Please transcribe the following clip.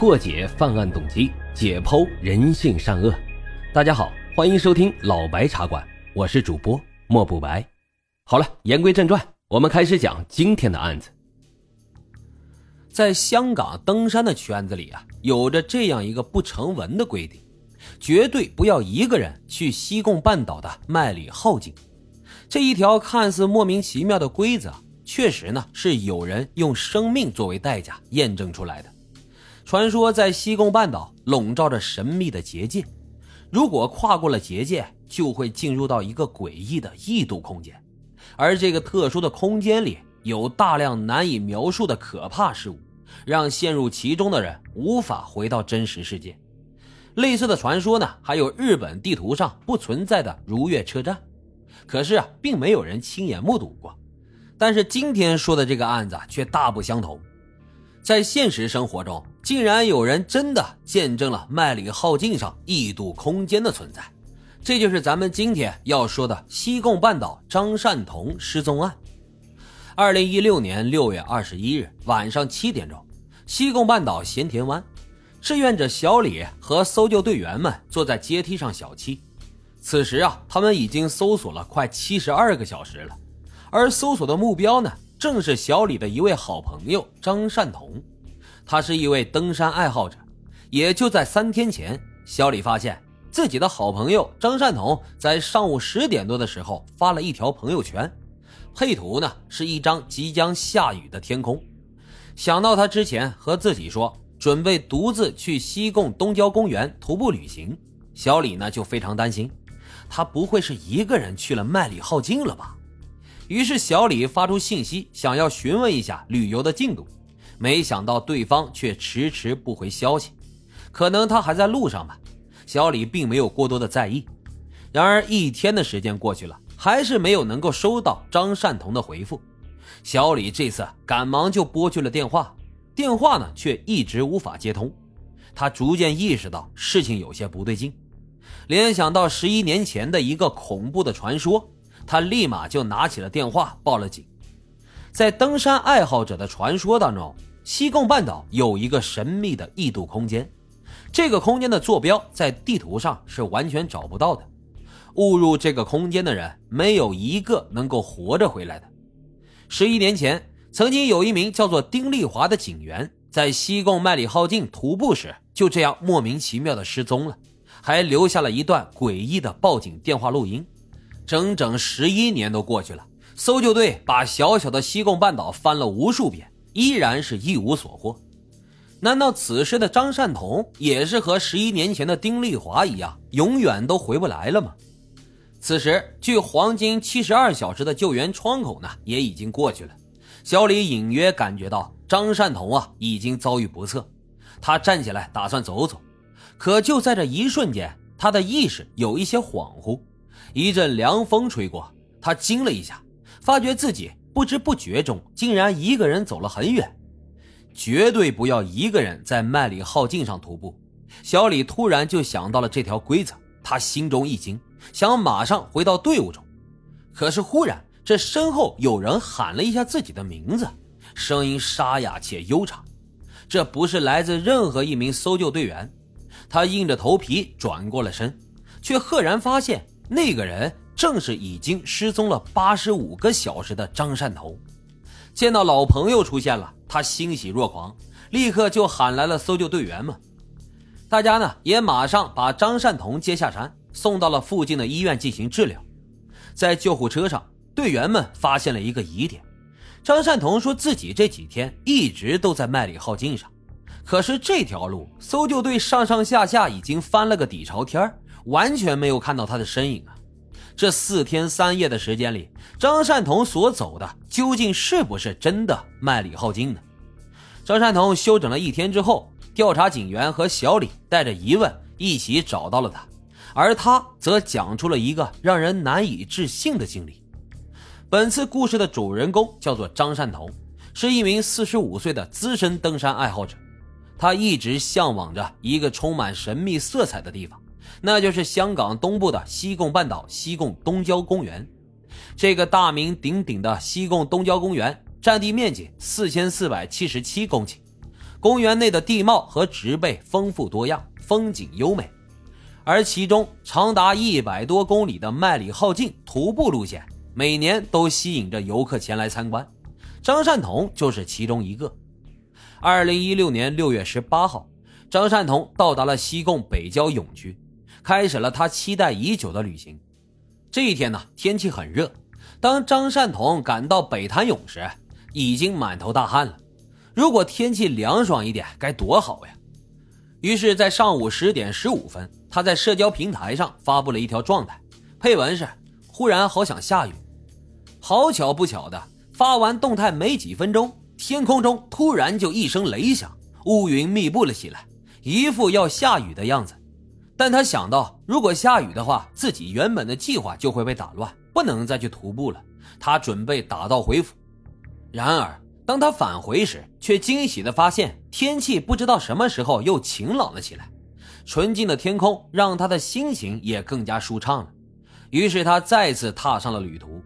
破解犯案动机，解剖人性善恶。大家好，欢迎收听老白茶馆，我是主播莫不白。好了，言归正传，我们开始讲今天的案子。在香港登山的圈子里啊，有着这样一个不成文的规定：绝对不要一个人去西贡半岛的麦里浩径。这一条看似莫名其妙的规则。确实呢，是有人用生命作为代价验证出来的。传说在西贡半岛笼罩着神秘的结界，如果跨过了结界，就会进入到一个诡异的异度空间，而这个特殊的空间里有大量难以描述的可怕事物，让陷入其中的人无法回到真实世界。类似的传说呢，还有日本地图上不存在的如月车站，可是啊，并没有人亲眼目睹过。但是今天说的这个案子却大不相同，在现实生活中，竟然有人真的见证了麦里浩径上异度空间的存在，这就是咱们今天要说的西贡半岛张善同失踪案。二零一六年六月二十一日晚上七点钟，西贡半岛咸田湾，志愿者小李和搜救队员们坐在阶梯上小憩，此时啊，他们已经搜索了快七十二个小时了。而搜索的目标呢，正是小李的一位好朋友张善同，他是一位登山爱好者。也就在三天前，小李发现自己的好朋友张善同在上午十点多的时候发了一条朋友圈，配图呢是一张即将下雨的天空。想到他之前和自己说准备独自去西贡东郊公园徒步旅行，小李呢就非常担心，他不会是一个人去了麦里浩径了吧？于是小李发出信息，想要询问一下旅游的进度，没想到对方却迟迟不回消息，可能他还在路上吧。小李并没有过多的在意。然而一天的时间过去了，还是没有能够收到张善同的回复。小李这次赶忙就拨去了电话，电话呢却一直无法接通。他逐渐意识到事情有些不对劲，联想到十一年前的一个恐怖的传说。他立马就拿起了电话报了警。在登山爱好者的传说当中，西贡半岛有一个神秘的异度空间，这个空间的坐标在地图上是完全找不到的。误入这个空间的人没有一个能够活着回来的。十一年前，曾经有一名叫做丁丽华的警员在西贡麦里浩径徒步时，就这样莫名其妙的失踪了，还留下了一段诡异的报警电话录音。整整十一年都过去了，搜救队把小小的西贡半岛翻了无数遍，依然是一无所获。难道此时的张善同也是和十一年前的丁丽华一样，永远都回不来了吗？此时，距黄金七十二小时的救援窗口呢，也已经过去了。小李隐约感觉到张善同啊，已经遭遇不测。他站起来打算走走，可就在这一瞬间，他的意识有一些恍惚。一阵凉风吹过，他惊了一下，发觉自己不知不觉中竟然一个人走了很远。绝对不要一个人在麦里浩径上徒步。小李突然就想到了这条规则，他心中一惊，想马上回到队伍中。可是忽然，这身后有人喊了一下自己的名字，声音沙哑且悠长。这不是来自任何一名搜救队员。他硬着头皮转过了身，却赫然发现。那个人正是已经失踪了八十五个小时的张善同。见到老朋友出现了，他欣喜若狂，立刻就喊来了搜救队员们。大家呢也马上把张善同接下山，送到了附近的医院进行治疗。在救护车上，队员们发现了一个疑点：张善同说自己这几天一直都在麦里浩径上，可是这条路搜救队上上下下已经翻了个底朝天完全没有看到他的身影啊！这四天三夜的时间里，张善同所走的究竟是不是真的麦里浩金呢？张善同休整了一天之后，调查警员和小李带着疑问一起找到了他，而他则讲出了一个让人难以置信的经历。本次故事的主人公叫做张善同，是一名四十五岁的资深登山爱好者，他一直向往着一个充满神秘色彩的地方。那就是香港东部的西贡半岛西贡东郊公园。这个大名鼎鼎的西贡东郊公园，占地面积四千四百七十七公顷，公园内的地貌和植被丰富多样，风景优美，而其中长达一百多公里的麦里浩径徒步路线，每年都吸引着游客前来参观。张善同就是其中一个。二零一六年六月十八号，张善同到达了西贡北郊泳区，开始了他期待已久的旅行。这一天呢，天气很热。当张善同赶到北潭涌时，已经满头大汗了。如果天气凉爽一点，该多好呀！于是，在上午十点十五分，他在社交平台上发布了一条状态，配文是：“忽然好想下雨。”好巧不巧的，发完动态没几分钟，天空中突然就一声雷响，乌云密布了起来，一副要下雨的样子。但他想到，如果下雨的话，自己原本的计划就会被打乱，不能再去徒步了。他准备打道回府。然而，当他返回时，却惊喜地发现天气不知道什么时候又晴朗了起来。纯净的天空让他的心情也更加舒畅了。于是他再次踏上了旅途。